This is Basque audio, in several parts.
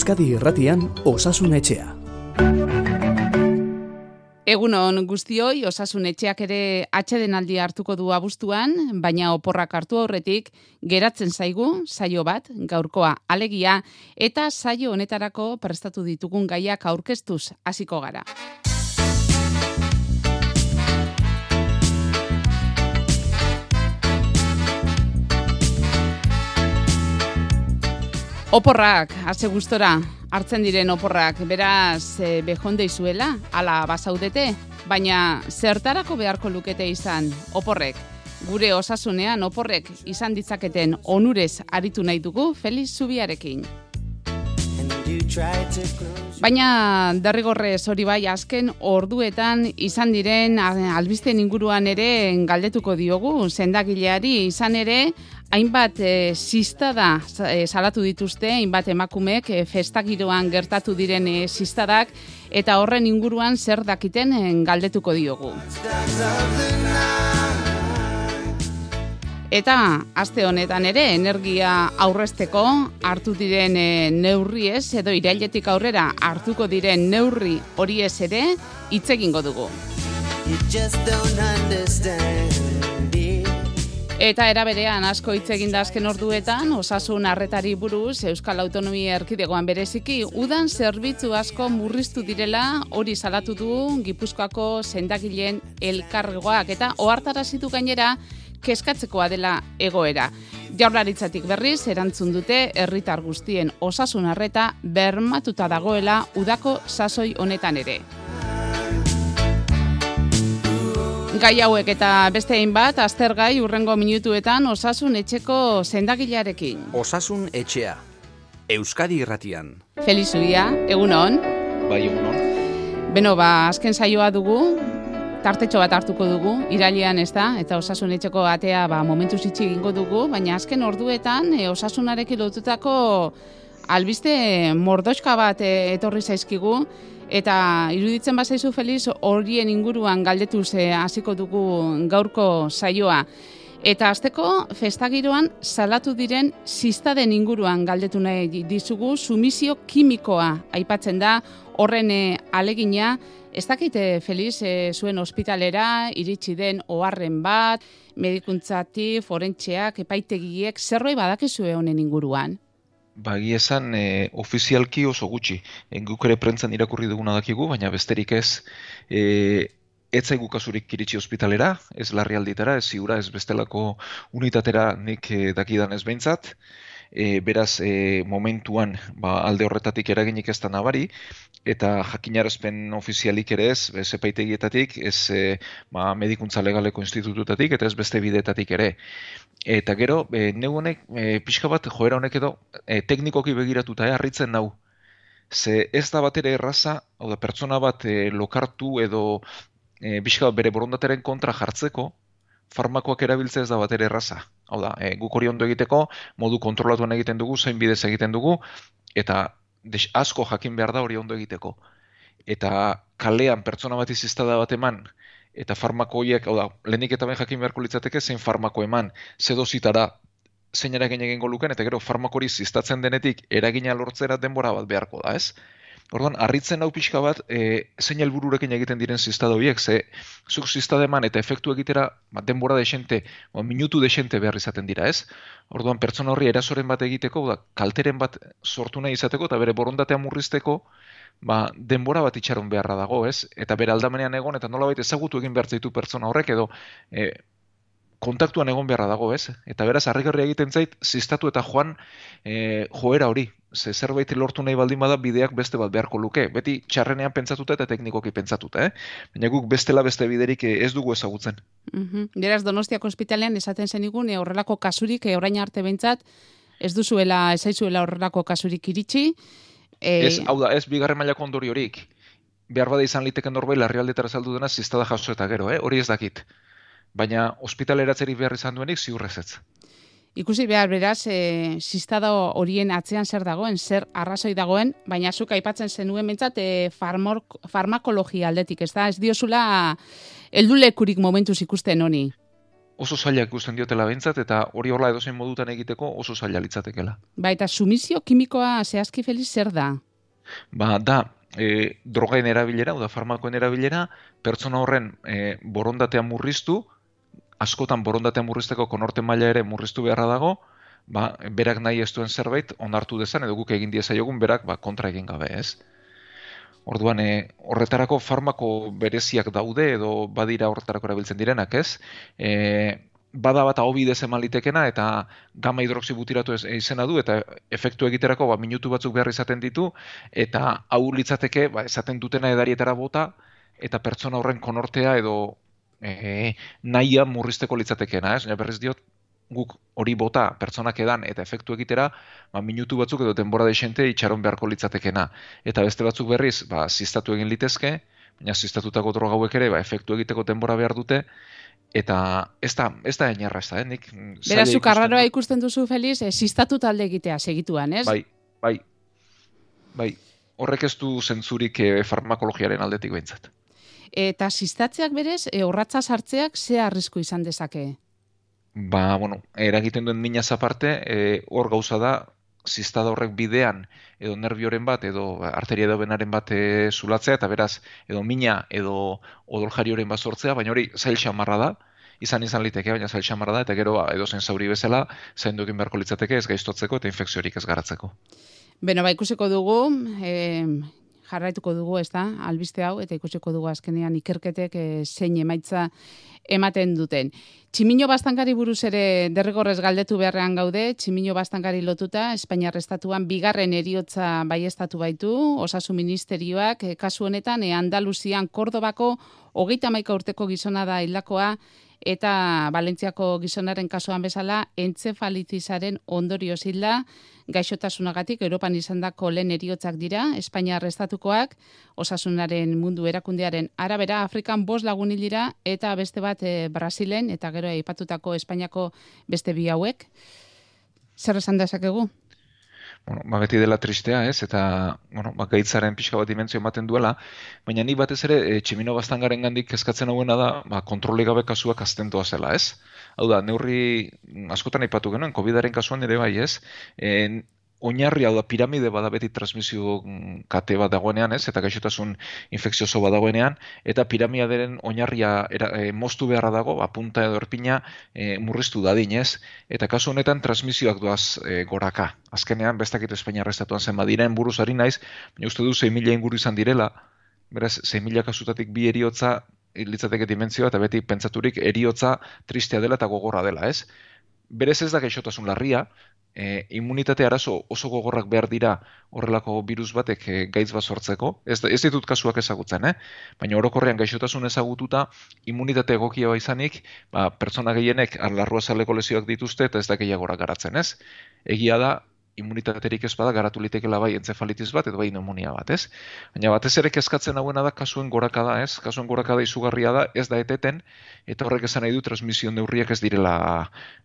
Euskadi Irratian Osasun Etxea. Egunon guztioi, osasun etxeak ere atxedenaldi hartuko du abuztuan, baina oporrak hartu aurretik geratzen zaigu saio bat, gaurkoa alegia, eta saio honetarako prestatu ditugun gaiak aurkeztuz hasiko gara. Oporrak, haze gustora, hartzen diren oporrak, beraz, e, behonde izuela, ala basaudete, baina zertarako beharko lukete izan oporrek. Gure osasunean oporrek izan ditzaketen onurez aritu nahi dugu Feliz Zubiarekin. Baina derrigorrez hori bai azken orduetan izan diren albisten inguruan ere galdetuko diogu zendagileari izan ere hainbat e, da e, salatu dituzte, hainbat emakumeek e, festagiroan gertatu diren e, sistadak, eta horren inguruan zer dakiten galdetuko diogu. Eta aste honetan ere energia aurrezteko hartu diren e, neurriez edo irailetik aurrera hartuko diren neurri hori ez ere hitz egingo dugu. Eta eraberean asko hitz egin da azken orduetan, osasun harretari buruz Euskal Autonomia Erkidegoan bereziki udan zerbitzu asko murriztu direla hori salatu du Gipuzkoako sendagileen elkargoak eta ohartarazitu gainera keskatzekoa dela egoera. Jaurlaritzatik berriz erantzun dute herritar guztien osasun harreta bermatuta dagoela udako sasoi honetan ere. Gai hauek eta beste bat aztergai urrengo minutuetan osasun etxeko zendagilarekin. Osasun etxea, Euskadi irratian. Felizuia, egun hon. Bai, egun hon. Beno, ba, azken saioa dugu, tartetxo bat hartuko dugu, irailean ez da, eta osasun etxeko atea ba, momentu zitsi egingo dugu, baina azken orduetan e, osasunarekin lotutako albiste mordoska bat e, etorri zaizkigu, Eta iruditzen bazaizu Feliz horien inguruan galdetu ze hasiko dugu gaurko saioa. Eta azteko festagiroan salatu diren sistaden inguruan galdetu nahi dizugu sumizio kimikoa aipatzen da horren eh, alegina. Ez dakite Feliz e, zuen ospitalera iritsi den oharren bat, medikuntzati, forentxeak, epaitegiek, zerroi badakizue honen inguruan? Bagi esan e, ofizialki oso gutxi. E, guk ere prentzan irakurri duguna dakigu, baina besterik ez. E, ez zaigu kasurik iritsi ospitalera, ez larrialditara, ez ziura, ez bestelako unitatera nik e, dakidan ez behintzat. E, beraz e, momentuan ba, alde horretatik eraginik ez da nabari, eta jakinarazpen ofizialik ere ez, ez epaitegietatik, ez e, ba, medikuntza legaleko institututatik, eta ez beste bidetatik ere. Eta gero, e, neu honek, e, pixka bat, joera honek edo, e, teknikoki begiratuta, e, harritzen nau, ze ez da bat ere erraza, hau da, pertsona bat e, lokartu edo e, pixka bat bere borondateren kontra jartzeko, farmakoak erabiltzea ez da bat ere erraza. Hau da, e, guk hori ondo egiteko, modu kontrolatuan egiten dugu, zein bidez egiten dugu, eta des, asko jakin behar da hori ondo egiteko. Eta kalean pertsona bat iziztada bat eman, eta farmako horiek, hau da, lehenik eta ben jakin beharko litzateke, zein farmako eman, zedozitara, zein eragin egingo luken, eta gero farmakori ziztatzen denetik, eragina lortzera denbora bat beharko da, ez? Orduan, harritzen hau pixka bat, e, zein helbururekin egiten diren ziztada horiek, ze zuk ziztada eman eta efektu egitera ba, denbora desente, ba, minutu desente behar izaten dira, ez? Orduan, pertsona horri erasoren bat egiteko, da, kalteren bat sortu nahi izateko, eta bere borondatea murrizteko, ba, denbora bat itxaron beharra dago, ez? Eta bere aldamenean egon, eta nola baita ezagutu egin behar zaitu pertsona horrek, edo e, kontaktuan egon beharra dago, ez? Eta beraz, harrigarria egiten zait, ziztatu eta joan e, joera hori. Ze zerbait lortu nahi baldin bada bideak beste bat beharko luke. Beti txarrenean pentsatuta eta teknikoki pentsatuta, eh? Baina guk bestela beste biderik eh, ez dugu ezagutzen. Mm Beraz, Donostiako ospitalean esaten zen igun, e, horrelako kasurik, e, orain arte bentsat, ez duzuela, ez zaizuela horrelako kasurik iritsi. E... Ez, hau da, ez bigarren mailako ondori horik. Behar bada izan liteken norbait larrialdetara saldu dena ziztada jaso eta gero, eh? hori ez dakit baina ospitaleratzerik behar izan duenik ziurrez ez. Ikusi behar beraz, e, sistada horien atzean zer dagoen, zer arrazoi dagoen, baina zuk aipatzen zenuen mentzat e, farmakologia aldetik, ez da? Ez diozula eldulekurik momentuz ikusten honi? oso zaila ikusten diotela behintzat, eta hori horla edozein modutan egiteko oso zaila litzatekela. Ba, eta sumizio kimikoa zehazki feliz zer da? Ba, da, e, drogaen erabilera, oda farmakoen erabilera, pertsona horren e, borondatea murriztu, askotan borondatea murrizteko konorte maila ere murriztu beharra dago, ba, berak nahi ez duen zerbait onartu dezan, edo guk egin diezaiogun berak ba, kontra egin gabe, ez? Orduan, e, horretarako farmako bereziak daude edo badira horretarako erabiltzen direnak, ez? E, bada bat hau bidez eman litekena eta gama hidroxibutiratu ez, izena du eta efektu egiterako ba, minutu batzuk behar izaten ditu eta hau litzateke ba, esaten dutena edarietara bota eta pertsona horren konortea edo e, nahia murrizteko litzatekena, ez? berriz diot, guk hori bota pertsonak edan eta efektu egitera, ba, minutu batzuk edo denbora desente itxaron beharko litzatekena. Eta beste batzuk berriz, ba, ziztatu egin litezke, baina ziztatutako droga hauek ere, ba, efektu egiteko denbora behar dute, eta ez da, ez da ez da, eh? nik... Berazuk arraroa ikusten duzu, Feliz, eh, ziztatu talde egitea segituan, ez? Bai, bai, bai, horrek ez du zentzurik eh, farmakologiaren aldetik behintzat. Eta ziztatzeak berez, e, horratza sartzeak ze arrisku izan dezake? Ba, bueno, eragiten duen mina aparte, e, hor gauza da, ziztada horrek bidean, edo nervioren bat, edo arteria edo benaren bat e, zulatzea, eta beraz, edo mina, edo odoljarioren bat sortzea, baina hori zail xamarra da, izan izan liteke, baina zail xamarra da, eta gero ba, edo zen zauri bezala, zain dukin beharko litzateke ez gaiztotzeko eta infekziorik ez garatzeko. Beno, ba, ikusiko dugu, e, jarraituko dugu, ez da, albiste hau, eta ikusiko dugu azkenean ikerketek e, zein emaitza ematen duten. Tximino bastankari buruz ere derrigorrez galdetu beharrean gaude, tximino bastankari lotuta, Espainiar Estatuan bigarren eriotza baiestatu baitu, osasu ministerioak, e, kasu honetan, e, Andaluzian, Kordobako, hogeita maika urteko gizona da hilakoa, eta Valentziako gizonaren kasuan bezala entzefalitizaren ondorio zilda gaixotasunagatik Europan izandako lehen eriotzak dira, Espainia arrestatukoak, osasunaren mundu erakundearen arabera Afrikan bost lagun dira eta beste bat e, Brasilen eta gero aipatutako Espainiako beste bi hauek. Zer esan dezakegu? bueno, ba, beti dela tristea, ez, eta, bueno, ba, gaitzaren pixka bat dimentzio ematen duela, baina ni batez ere, e, tximino garen gandik eskatzen hauena da, ba, kontroli gabe kasuak aztentoa zela, ez? Hau da, neurri askotan aipatu genuen, COVID-aren kasuan ere bai, ez? E, oinarri hau da piramide bada beti transmisio kate bat dagoenean, ez? Eta gaixotasun infekzioso bat dagoenean eta piramidearen oinarria era, e, moztu beharra dago, ba punta edo erpina e, murriztu dadin, ez? Eta kasu honetan transmisioak doaz e, goraka. Azkenean bestakit Espainia arrestatuan zen badiren buruz ari naiz, baina uste du 6.000 inguru izan direla. Beraz 6.000 kasutatik bi eriotza litzateke dimentzioa eta beti pentsaturik eriotza tristea dela eta gogorra dela, ez? Berez ez da gaixotasun larria, e, immunitate arazo oso gogorrak behar dira horrelako virus batek e, gaitz bat sortzeko. Ez, ez ditut kasuak ezagutzen, eh? baina orokorrean gaixotasun ezagututa immunitate egokia izanik, ba, pertsona gehienek arlarrua zaleko lesioak dituzte eta ez da gehiagora garatzen, ez? Egia da, immunitaterik ez bada garatu litekela bai entzefalitis bat edo bai pneumonia bat, ez? Baina batez ere kezkatzen hauena da kasuen gorakada, ez? Kasuen gorakada izugarria da, ez da eteten eta horrek esan nahi du transmisio neurriak ez direla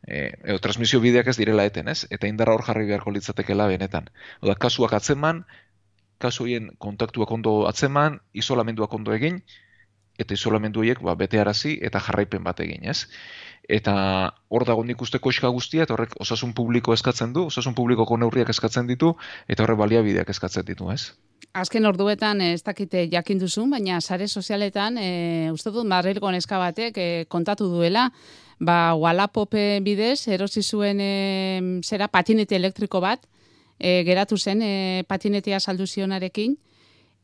eh edo transmisio bideak ez direla eten, ez? Eta indarra hor jarri beharko litzatekeela benetan. Oda kasuak atzeman, kasu hoien kontaktuak ondo atzeman, isolamenduak ondo egin eta isolamendu horiek ba betearazi eta jarraipen bat egin, ez? eta hor dago nik usteko eska guztia, eta horrek osasun publiko eskatzen du, osasun publikoko neurriak eskatzen ditu, eta horrek baliabideak eskatzen ditu, ez? Azken orduetan ez dakite jakin duzu, baina sare sozialetan, e, uste dut, marrilgo neska batek e, kontatu duela, ba, Wallapope bidez, erosi zuen e, zera patinete elektriko bat, e, geratu zen e, patinetea saldu zionarekin,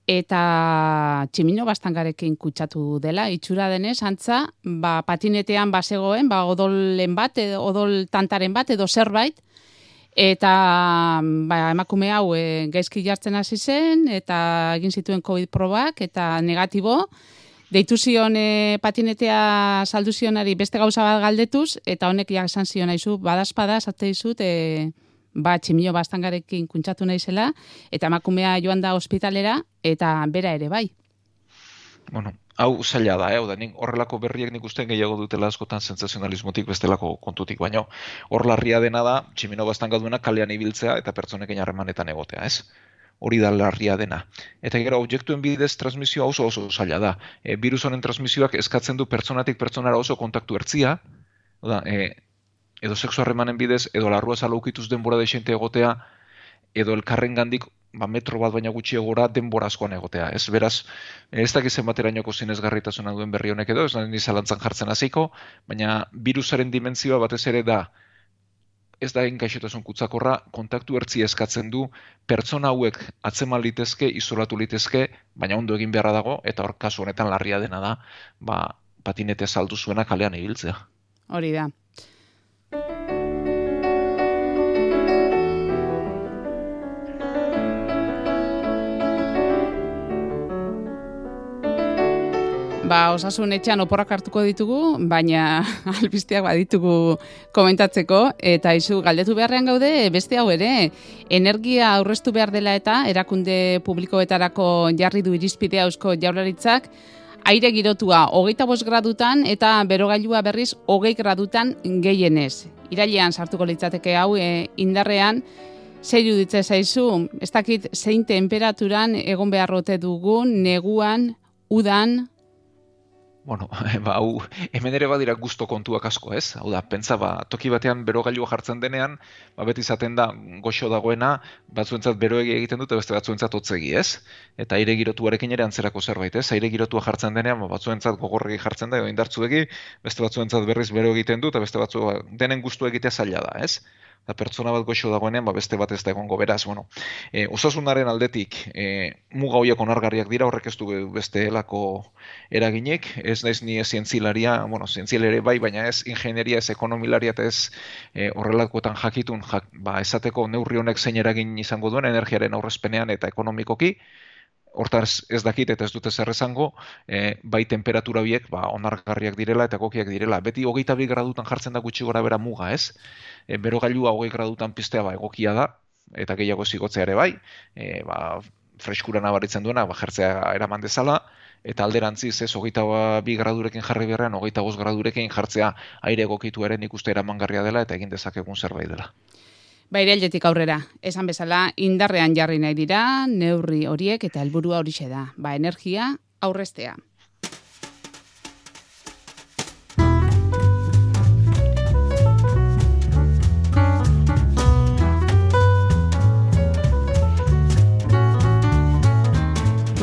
eta tximino bastangarekin kutsatu dela, itxura denez, antza, ba, patinetean basegoen, ba, odolen bat, edo, odol tantaren bat, edo zerbait, eta ba, emakume hau e, gaizki jartzen hasi zen, eta egin zituen COVID probak, eta negatibo, deitu zion e, patinetea saldu zionari beste gauza bat galdetuz, eta honek ja esan zion haizu, badazpada, zate dizut, e, ba, tximio bastangarekin kuntsatu naizela, eta emakumea joan da ospitalera, eta bera ere bai. Bueno, hau zaila da, eh? nik horrelako berriak nik usten gehiago dutela askotan sensazionalismotik bestelako kontutik, baino hor larria dena da, tximino bastangaduena kalean ibiltzea eta pertsonekin harremanetan egotea, ez? hori da larria dena. Eta gero, objektuen bidez transmisioa oso oso zaila da. E, virus honen transmisioak eskatzen du pertsonatik pertsonara oso kontaktu ertzia, Oda, e, edo sexu harremanen bidez, edo larrua zalaukituz denbora desente egotea, edo elkarren gandik ba, metro bat baina gutxi egora denbora askoan egotea. Ez beraz, ez dakiz zenbaterainoko zinezgarritasuna duen berri honek edo, ez da nizalantzan jartzen hasiko, baina virusaren dimentsioa batez ere da ez da gaixotasun kutsakorra, kontaktu ertzi eskatzen du, pertsona hauek atzeman litezke, izolatu litezke, baina ondo egin beharra dago, eta hor kasu honetan larria dena da, ba, patinete saldu zuena kalean ibiltzea. Hori da. Ba, osasun etxean oporrak hartuko ditugu, baina albisteak baditugu komentatzeko, eta izu galdetu beharrean gaude, beste hau ere, energia aurreztu behar dela eta erakunde publikoetarako jarri du irizpidea eusko jaurlaritzak, aire girotua hogeita bost gradutan eta berogailua berriz hogei gradutan gehienez. Irailean sartuko litzateke hau e, indarrean, Zer ditze zaizu, ez dakit zein temperaturan egon beharrote dugun, neguan, udan, Bueno, ba, hau, hemen ere badira gusto kontuak asko, ez? Hau da, pentsa, ba, toki batean berogailua jartzen denean, ba, beti izaten da, goxo dagoena, batzuentzat beroegi egiten dute, beste batzuentzat otzegi, ez? Eta aire girotuarekin ere antzerako zerbait, ez? Aire girotua jartzen denean, ba, batzuentzat gogorregi jartzen da, edo indartzuegi, beste batzuentzat berriz bero egiten du, eta beste batzu, ba, denen gustu egitea zaila da, ez? Da pertsona bat goxo dagoenean, ba beste bat ez da egongo. Beraz, bueno, e, osasunaren aldetik, e, muga hoiak onargarriak dira, horrek ez du beste elako eraginek, ez naiz ni zientzilaria, bueno, zientzilaria bai, baina ez ingenieria, ez ekonomilaria, eta ez e, horrelakoetan jakitun, jak, ba, esateko neurri honek zein eragin izango duen energiaren aurrezpenean eta ekonomikoki, hortaz ez dakit eta ez dute zer esango, e, bai temperatura biek ba, onargarriak direla eta gokiak direla. Beti hogeita bi gradutan jartzen da gutxi gora bera muga, ez? E, bero gailua hogei gradutan piztea ba, egokia da, eta gehiago zigotzea ere bai, e, ba, freskura nabaritzen duena, ba, jertzea eraman dezala, eta alderantziz ez hogeita bi gradurekin jarri beharrean, hogeita goz gradurekin jartzea aire egokitu eren ikuste eramangarria dela eta egin dezakegun zerbait dela. Bairailetik aurrera, esan bezala, indarrean jarri nahi dira, neurri horiek eta helburua horixe da. Ba, energia aurrestea.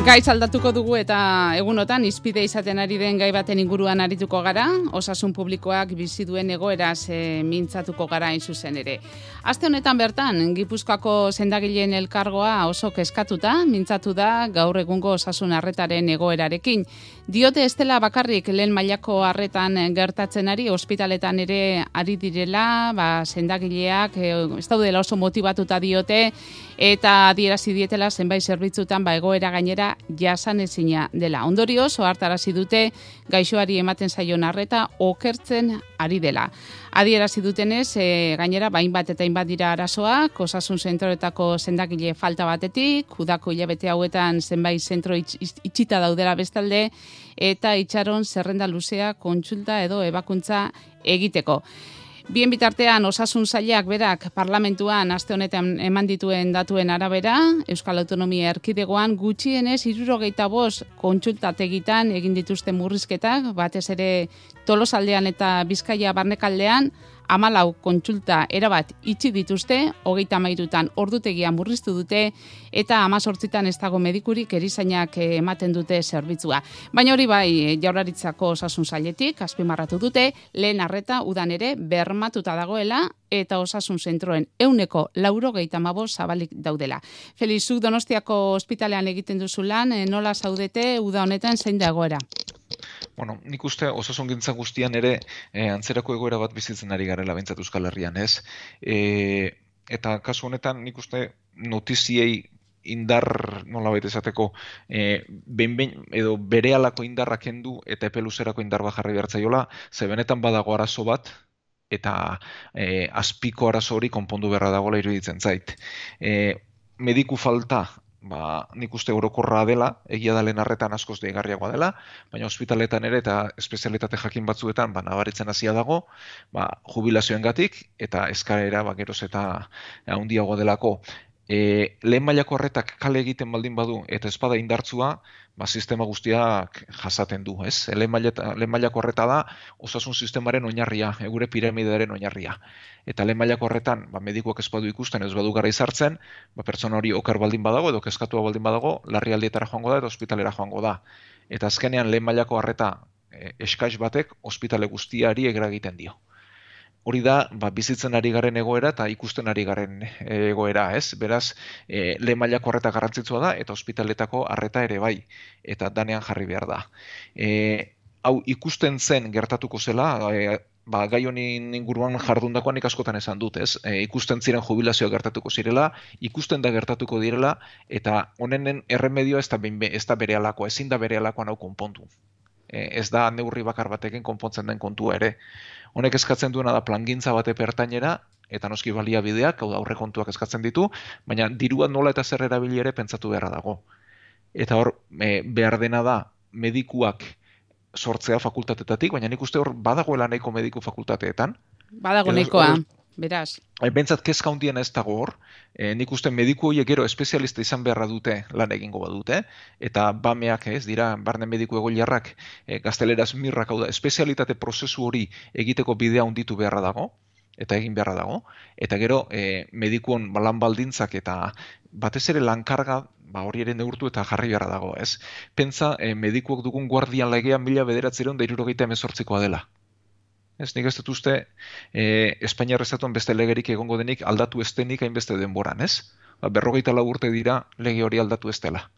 Gaiz aldatuko dugu eta egunotan izpide izaten ari den gai baten inguruan arituko gara, osasun publikoak bizi duen egoeraz e, mintzatuko gara in zuzen ere. Aste honetan bertan, Gipuzkoako sendagileen elkargoa oso keskatuta, mintzatu da gaur egungo osasun harretaren egoerarekin. Diote estela bakarrik lehen mailako harretan gertatzen ari, ospitaletan ere ari direla, ba, sendagileak e, ez daudela oso motivatuta diote, eta adierazi dietela zenbait zerbitzutan ba, egoera gainera jasan ezina dela. Ondorioz, ohartarazi dute gaixoari ematen zaion arreta okertzen ari dela. Adierazi dutenez, e, gainera, bain bat eta inbat dira arazoak, osasun zentroetako zendakile falta batetik, udako hilabete hauetan zenbait zentro itxita daudera bestalde, eta itxaron zerrenda luzea kontsulta edo ebakuntza egiteko. Bien bitartean osasun zailak berak parlamentuan aste honetan eman dituen datuen arabera, Euskal Autonomia Erkidegoan gutxienez 65 kontsultategitan egin dituzte murrizketak, batez ere Tolosaldean eta Bizkaia barnekaldean amalau kontsulta erabat itxi dituzte, hogeita mairutan ordutegia murriztu dute, eta amazortzitan ez dago medikurik erizainak ematen dute zerbitzua. Baina hori bai, jaurlaritzako osasun zailetik, azpimarratu dute, lehen arreta udan ere bermatuta dagoela, eta osasun zentroen euneko lauro gehitamabo zabalik daudela. Felizuk Donostiako ospitalean egiten duzu lan, eh, nola zaudete, uda honetan zein dagoera? Bueno, nik uste osasun gintza guztian ere e, antzerako egoera bat bizitzen ari garela bentsat Euskal Herrian, ez? E, eta kasu honetan nik uste notiziei indar nola baita esateko e, behin behin edo bere alako indarra kendu eta epeluzerako indar bat jarri behartzaiola, ze benetan badago arazo bat eta e, azpiko arazo hori konpondu beharra dagoela iruditzen zait. E, mediku falta ba, nik uste orokorra dela, egia da arretan askoz deigarriagoa dela, baina ospitaletan ere eta espezialitate jakin batzuetan ba, nabaritzen hasia dago, ba, jubilazioen gatik, eta eskarera ba, geroz eta handiago delako. E, lehen mailako horretak kale egiten baldin badu eta espada indartzua, ba, sistema guztiak jasaten du, ez? Lehen, mailako horreta da osasun sistemaren oinarria, egure piramidearen oinarria. Eta lehen mailako horretan, ba, medikoak ez ikusten, ez badu gara izartzen, ba, pertsona hori okar baldin badago edo keskatua baldin badago, larri aldietara joango da eta ospitalera joango da. Eta azkenean lehen mailako horreta e, eskaiz batek ospitale guztiari egiten dio hori da ba, bizitzen ari garen egoera eta ikusten ari garen egoera, ez? Beraz, e, lehen mailako horreta garrantzitsua da eta ospitaletako harreta ere bai, eta danean jarri behar da. E, hau ikusten zen gertatuko zela, e, ba, gai honin inguruan jardundakoan ikaskotan esan dut, ez? E, ikusten ziren jubilazioa gertatuko zirela, ikusten da gertatuko direla, eta honenen erremedio ez da, ez da bere alakoa, ezin da bere alakoa hau konpontu. E, ez da neurri bakar batekin konpontzen den kontua ere. Honek eskatzen duena da plangintza bate pertainera, eta noski baliabideak, hau da aurrekontuak eskatzen ditu, baina dirua nola eta zer erabili ere pentsatu beharra dago. Eta hor, e, behar dena da medikuak sortzea fakultatetatik, baina nik uste hor badagoela nahiko mediku fakultateetan. Badago nahikoa beraz. Bai, bentsat kezka hundien ez dago hor, e, nik uste mediku horiek gero espezialista izan beharra dute lan egingo badute, eta bameak ez dira, barne mediku egoilarrak e, gazteleraz mirrak hau da, espezialitate prozesu hori egiteko bidea hunditu beharra dago, eta egin beharra dago, eta gero e, medikuon lan baldintzak eta batez ere lankarga ba hori ere neurtu eta jarri beharra dago, ez? Pentsa, e, medikuak dugun guardian legea mila bederatzeron da irurogeita emezortzikoa dela. Ez nik ez dut uste e, Espainiar estatuan beste legerik egongo denik aldatu ez denik hainbeste denboran, ez? Ba, berrogeita lau urte dira lege hori aldatu ez dela.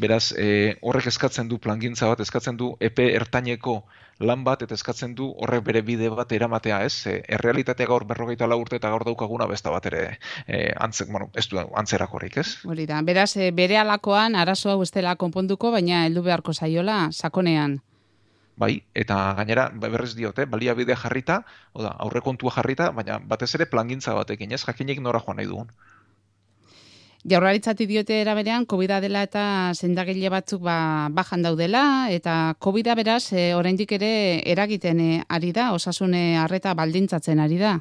Beraz, e, horrek eskatzen du plangintza bat, eskatzen du epe ertaineko lan bat, eta eskatzen du horrek bere bide bat eramatea, ez? E, errealitatea gaur berrogeita lau urte eta gaur daukaguna besta bat ere e, antzek, bueno, ez du antzerakorik, ez? Hori da, beraz, e, bere alakoan arazoa guztela konponduko, baina heldu beharko zaiola, sakonean bai, eta gainera ba, berrez diote, baliabidea jarrita, oda, aurrekontua jarrita, baina batez ere plangintza batekin, ez jakinik nora joan nahi dugun. Jaurlaritzati diote eraberean, covid dela eta sendagile batzuk ba, bajan daudela, eta covid beraz, e, oraindik ere eragiten e, ari da, osasune harreta baldintzatzen ari da.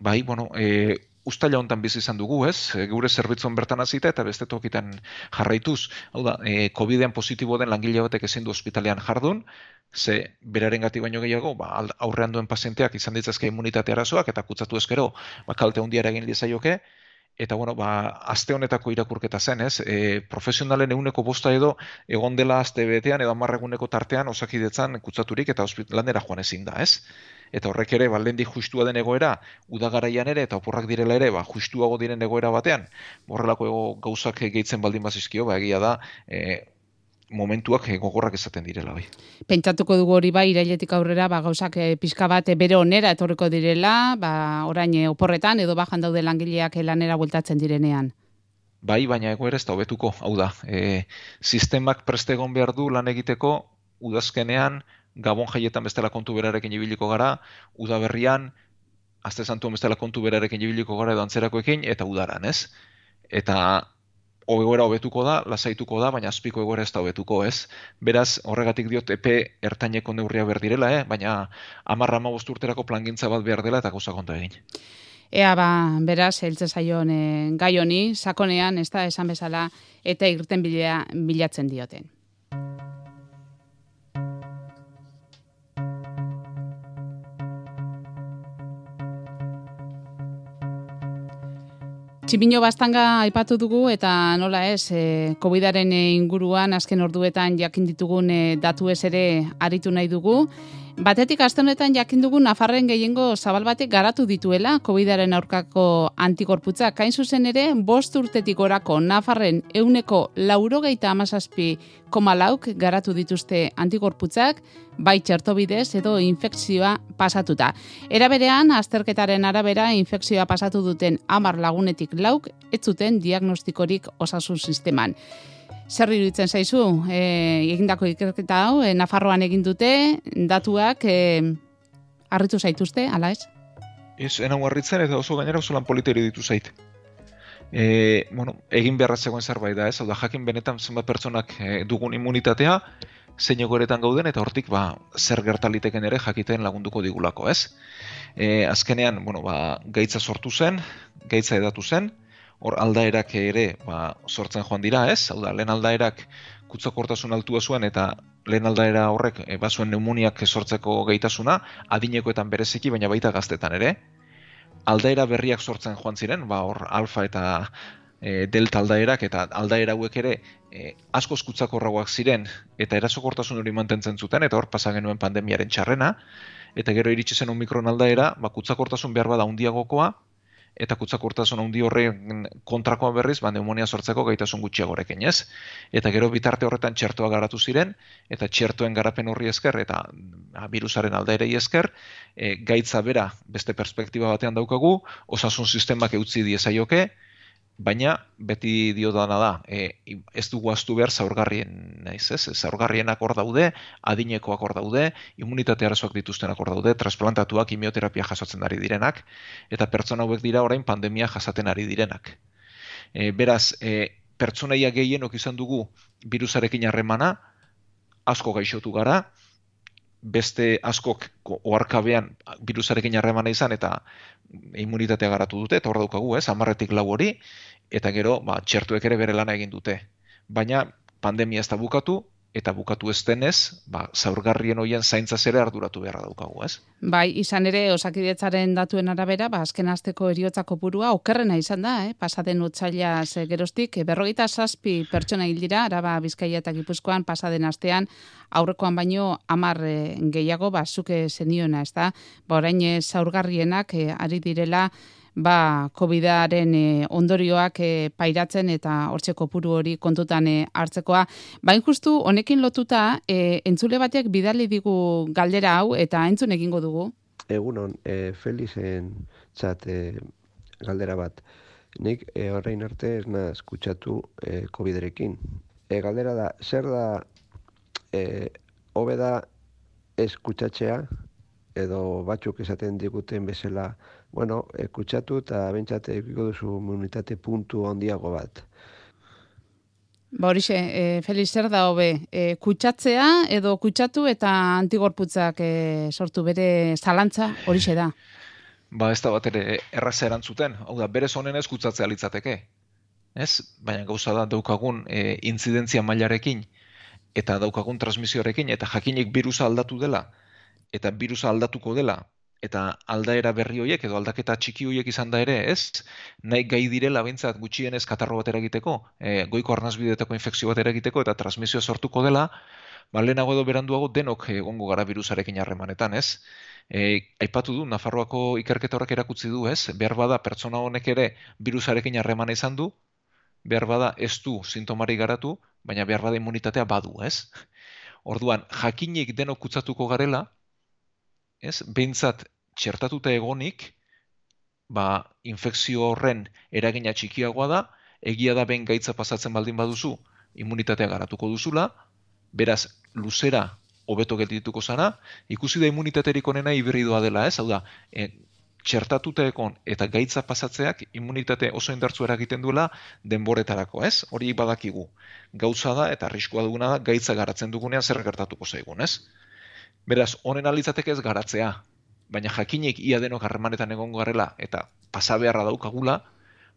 Bai, bueno, e, ustaila hontan bizi izan dugu, ez? Gure zerbitzuen bertan hasita eta beste tokitan jarraituz. Hau da, e, COVIDean positibo den langile batek ezin du ospitalean jardun, ze beraren gati baino gehiago, ba, aurrean duen pazienteak izan ditzazke immunitate arazoak eta kutzatu ezkero, ba, kalte hundiara egin lizaioke, eta bueno, ba, aste honetako irakurketa zen, ez? E, profesionalen eguneko bosta edo, egon dela aste betean edo amarreguneko tartean osakidetzan kutzaturik eta lanera joan ezin da, ez? eta horrek ere baldendi justua den egoera udagaraian ere eta oporrak direla ere ba justuago diren egoera batean horrelako gauzak gehitzen baldin bazizkio ba egia da e, momentuak gogorrak esaten direla bai. Pentsatuko dugu hori bai irailetik aurrera ba gauzak e, pizka bat bere onera etorriko direla, ba orain e, oporretan edo bajan daude langileak lanera bueltatzen direnean. Bai, baina egoera ez da hobetuko, hau da. E, sistemak prestegon behar du lan egiteko udazkenean gabon jaietan bestela kontu berarekin ibiliko gara, udaberrian, azte santuan bestela kontu berarekin ibiliko gara edo antzerakoekin, eta udaran, ez? Eta egoera hobetuko da, lasaituko da, baina azpiko egoera ez da hobetuko, ez? Beraz, horregatik diot epe ertaineko neurria berdirela, eh? baina amarra ama urterako plangintza bat behar dela eta gauza konta egin. Ea ba, beraz, heltze zaion e, gai honi, sakonean, ez da, esan bezala, eta irten bilatzen dioten. Tximino bastanga aipatu dugu eta nola ez, e, COVID-aren inguruan azken orduetan jakin ditugun e, datu ez ere aritu nahi dugu. Batetik aste honetan jakin dugu Nafarren gehiengo zabal batek garatu dituela COVIDaren aurkako antikorputza. Kain zuzen ere, bost urtetik orako Nafarren euneko laurogeita amazazpi komalauk garatu dituzte antikorputzak, bai txertobidez edo infekzioa pasatuta. Era berean, azterketaren arabera infekzioa pasatu duten amar lagunetik lauk, ez zuten diagnostikorik osasun sisteman. Zer iruditzen zaizu, e, egindako ikerketa hau, e, Nafarroan egin dute, datuak e, harritu zaituzte, ala ez? Ez, enau harritzen eta oso gainera oso lan politeri ditu zait. E, bueno, egin beharra zegoen zerbait da, ez? Hau da, jakin benetan zenbat pertsonak e, dugun immunitatea, zein egoeretan gauden, eta hortik, ba, zer gertaliteken ere jakiten lagunduko digulako, ez? E, azkenean, bueno, ba, gaitza sortu zen, gaitza edatu zen, hor aldaerak ere ba, sortzen joan dira, ez? Hau da, lehen aldaerak kutzakortasun altua zuen eta lehen aldaera horrek e, bazuen pneumoniak sortzeko gaitasuna, adinekoetan bereziki, baina baita gaztetan ere. Aldaera berriak sortzen joan ziren, ba hor alfa eta e, delta aldaerak eta aldaera hauek ere e, askoz kutzakorragoak ziren eta erasokortasun hori mantentzen zuten eta hor pasa genuen pandemiaren txarrena eta gero iritsi zen omikron aldaera, ba kutzakortasun behar bada handiagokoa eta kutzakortasun handi horren kontrakoa berriz, ba, pneumonia sortzeko gaitasun gutxiagorekin, ez? Eta gero bitarte horretan txertoa garatu ziren, eta txertoen garapen horri esker, eta ba, virusaren aldairei esker, e, gaitza bera beste perspektiba batean daukagu, osasun sistemak eutzi diezaioke, baina beti dio dana da, e, ez dugu astu behar zaurgarrien, naiz ez? Zaurgarrienak hor daude, adinekoak hor daude, immunitate arazoak dituztenak hor daude, transplantatuak kimioterapia jasotzen ari direnak, eta pertsona hauek dira orain pandemia jasaten ari direnak. E, beraz, e, pertsonaia gehienok izan dugu virusarekin harremana, asko gaixotu gara, beste askok oarkabean virusarekin harremana izan eta immunitatea garatu dute, eta hor daukagu, ez, amarretik lau hori, eta gero, ba, txertuek ere bere lana egin dute. Baina, pandemia ez da bukatu, eta bukatu ez denez, ba, zaurgarrien hoien zaintza zere arduratu beharra daukagu, ez? Bai, izan ere, osakidetzaren datuen arabera, ba, azken azteko eriotzako burua, okerrena izan da, eh? pasaden utzaila geroztik, berrogeita saspi pertsona hil dira, araba bizkaia eta gipuzkoan, pasaden astean, aurrekoan baino amar eh, gehiago, ba, zuke zeniona, ez da? Ba, orain eh, zaurgarrienak eh, ari direla, ba, COVID-aren e, ondorioak e, pairatzen eta hortzeko puru hori kontutan e, hartzekoa. Bain justu, honekin lotuta, e, entzule batek bidali digu galdera hau eta entzun egingo dugu. Egunon, e, Felizen txat e, galdera bat. Nik e, horrein arte ez naz kutsatu e, COVID-erekin. E, galdera da, zer da e, hobeda ez kutsatzea edo batzuk esaten diguten bezala bueno, ekutsatu eta bentsate ekiko duzu immunitate puntu handiago bat. Ba horixe, e, Felix, zer da hobe, e, kutsatzea edo kutsatu eta antigorputzak e, sortu bere zalantza horixe da? Ba ez da bat ere erraza erantzuten, hau da, bere zonen ez kutsatzea litzateke. Ez? Baina gauza da daukagun e, intzidentzia mailarekin eta daukagun transmisioarekin eta jakinik birusa aldatu dela eta birusa aldatuko dela eta aldaera berri horiek edo aldaketa txiki horiek izan da ere, ez? Nahi gai direla bentsat gutxienez katarro bat eragiteko, e, goiko arnazbideetako infekzio bat eragiteko eta transmisio sortuko dela, ba, lehenago edo beranduago denok egongo gara virusarekin harremanetan, ez? E, aipatu du, Nafarroako ikerketa horrek erakutzi du, ez? Behar bada pertsona honek ere virusarekin harremana izan du, behar bada ez du sintomari garatu, baina behar bada immunitatea badu, ez? Orduan, jakinik denok kutsatuko garela, ez? Beintzat txertatuta egonik, ba, infekzio horren eragina txikiagoa da, egia da ben gaitza pasatzen baldin baduzu, immunitatea garatuko duzula, beraz, luzera hobeto geldituko zara, ikusi da immunitaterik onena hibridoa dela, ez? Hau da, e, txertatuta egon eta gaitza pasatzeak immunitate oso indartzu eragiten duela denboretarako, ez? Hori badakigu. Gauza da eta arriskua duguna da gaitza garatzen dugunean zer gertatuko zaigun, ez? Beraz, honen alitzateke ez garatzea, baina jakinik ia denok harremanetan egongo garela eta pasa beharra daukagula,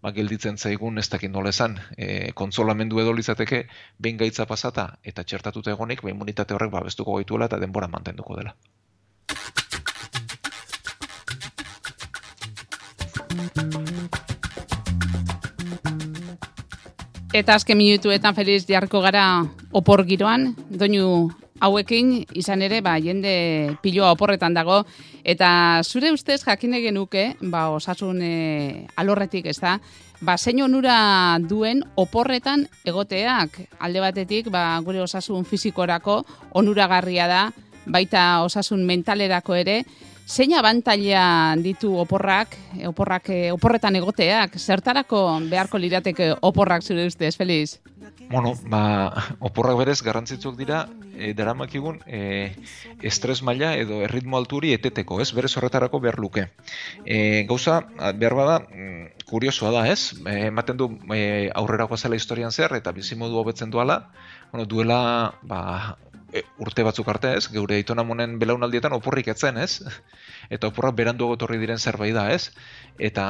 ba, gelditzen zaigun ez dakit nola esan, e, kontsolamendu edo litzateke, behin gaitza pasata eta txertatuta egonik, ba, immunitate horrek babestuko gaituela eta denbora mantenduko dela. Eta azken minutuetan feliz jarko gara opor giroan, doinu hauekin izan ere ba, jende piloa oporretan dago. Eta zure ustez jakine genuke ba, osasun e, alorretik ez da ba, zein onura duen oporretan egoteak. Alde batetik ba, gure osasun fizikorako onuragarria da. Baita osasun mentalerako ere Zein abantaila ditu oporrak, oporrak, e, oporretan egoteak, zertarako beharko lirateke oporrak zure ustez, Feliz? Bueno, ba, oporrak berez garrantzitsuk dira, e, daramakigun e, estres maila edo erritmo alturi eteteko, ez? Berez horretarako behar luke. E, gauza, behar bada, mm, kuriosoa da, ez? Ematen du e, aurrera guazela historian zer, eta bizimodu hobetzen duela, bueno, duela, ba, e, urte batzuk arte, ez? Geure aitona monen belaunaldietan oporrik etzen, ez? Eta oporrak berandu etorri diren zerbait da, ez? Eta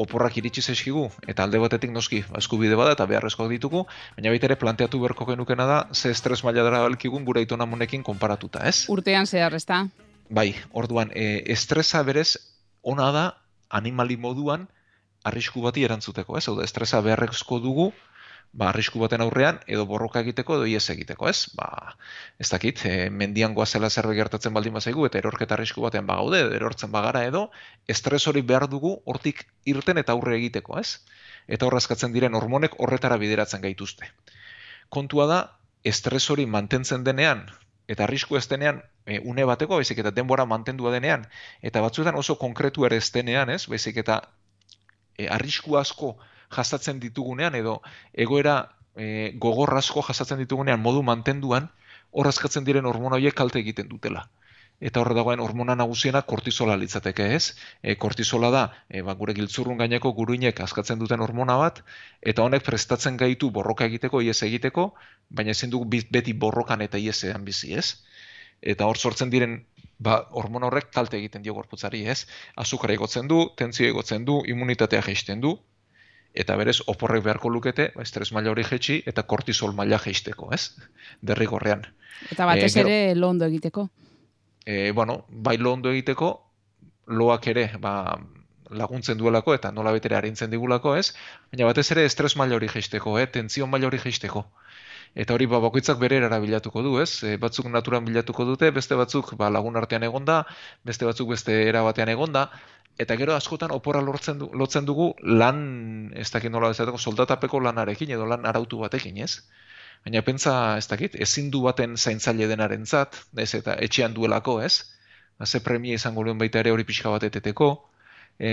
oporrak iritsi zaizkigu, eta alde batetik noski, ba, eskubide bada eta beharrezkoak ditugu, baina baita ere planteatu beharko genukena da, ze estres maila dara balkigun gure aitonamunekin konparatuta, ez? Urtean zehar, ez da? Bai, orduan, e, estresa berez, ona da, animali moduan, arrisku bati erantzuteko, ez? Hau da, estresa beharrezko dugu, ba, arrisku baten aurrean, edo borroka egiteko, edo ies egiteko, ez? Ba, ez dakit, e, mendian goazela zerbait gertatzen baldin bazaigu, eta erorketa arrisku batean bagaude, edo erortzen bagara edo, estres hori behar dugu hortik irten eta aurre egiteko, ez? Eta horrazkatzen diren hormonek horretara bideratzen gaituzte. Kontua da, estres hori mantentzen denean, eta arrisku ez denean, e, une bateko, baizik eta denbora mantendua denean, eta batzuetan oso konkretu ere ez denean, ez? Baizik eta e, arrisku asko jasatzen ditugunean edo egoera e, gogor asko jasatzen ditugunean modu mantenduan horrazkatzen diren hormona horiek kalte egiten dutela. Eta horre dagoen hormona nagusiena kortisola litzateke ez. E, kortisola da, e, ba, gure giltzurrun gaineko guruinek askatzen duten hormona bat, eta honek prestatzen gaitu borroka egiteko, ies egiteko, baina ezin dugu beti borrokan eta iesean bizi ez. Eta hor sortzen diren ba, hormona horrek kalte egiten dio gorputzari ez. Azukara egotzen du, tentzio egotzen du, immunitatea jaisten du, eta berez oporrek beharko lukete, ba, estres maila hori jetxi, eta kortisol maila jeisteko, ez? Derrigorrean. Eta batez e, ere londo egiteko. E, bueno, bai londo egiteko, loak ere, ba, laguntzen duelako eta nola betere harintzen digulako, ez? Baina batez ere estres maila hori jeisteko, eh? tentzio maila hori jeisteko. Eta hori ba, bakoitzak bere erara bilatuko du, ez? E, batzuk naturan bilatuko dute, beste batzuk ba, lagun artean egonda, beste batzuk beste era batean egonda, eta gero askotan opora lortzen du, lotzen dugu lan, ez dakit nola bezateko, soldatapeko lanarekin edo lan arautu batekin, ez? Baina pentsa, ez dakit, ezin du baten zaintzaile denaren zat, ez eta etxean duelako, ez? Ba, ze premia izango luen baita ere hori pixka bat eteteko, e,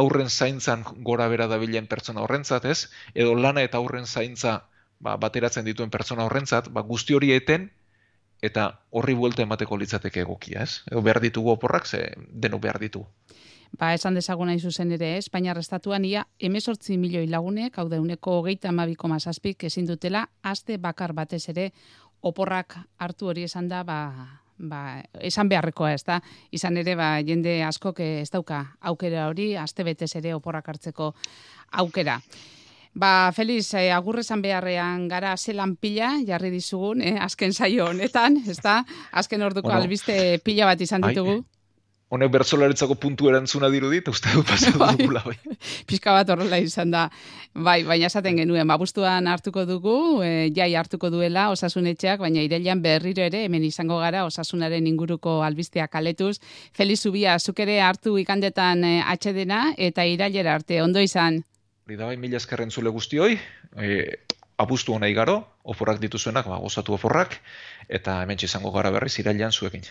aurren zaintzan gora bera dabilen pertsona horrentzat, ez? Edo lana eta aurren zaintza ba, bateratzen dituen pertsona horrentzat, ba, guzti hori eten, eta horri buelta emateko litzateke egokia, ez? Edo behar ditugu oporrak, ze deno behar ditugu. Ba, esan dezagun nahi zuzen ere, Espainiar estatuan ia emezortzi milioi lagunek, hau dauneko hogeita amabiko mazazpik ezin dutela, aste bakar batez ere oporrak hartu hori esan da, ba, ba, esan beharrekoa ez da, izan ere, ba, jende askok ez dauka aukera hori, aste betez ere oporrak hartzeko aukera. Ba, Feliz, eh, agurrezan beharrean gara zelan pila, jarri dizugun, eh, azken saio honetan, ez da? Azken orduko bueno, albiste pila bat izan ditugu honek bertzolaritzako puntu erantzuna dirudi, eta uste dut pasatu bai. dugula, bai. Pizka bat horrela izan da, bai, baina esaten genuen, babustuan hartuko dugu, e, jai hartuko duela osasunetxeak, baina irelian berriro ere, hemen izango gara osasunaren inguruko albizteak aletuz. Feliz Zubia, zuk ere hartu ikandetan e, atxedena, eta irailera arte, ondo izan? Hori da bai, mila eskerren zule guztioi, e, abustu hona igaro, oporrak dituzuenak, ba, gozatu oporrak, eta hemen izango gara berriz irailan zuekin.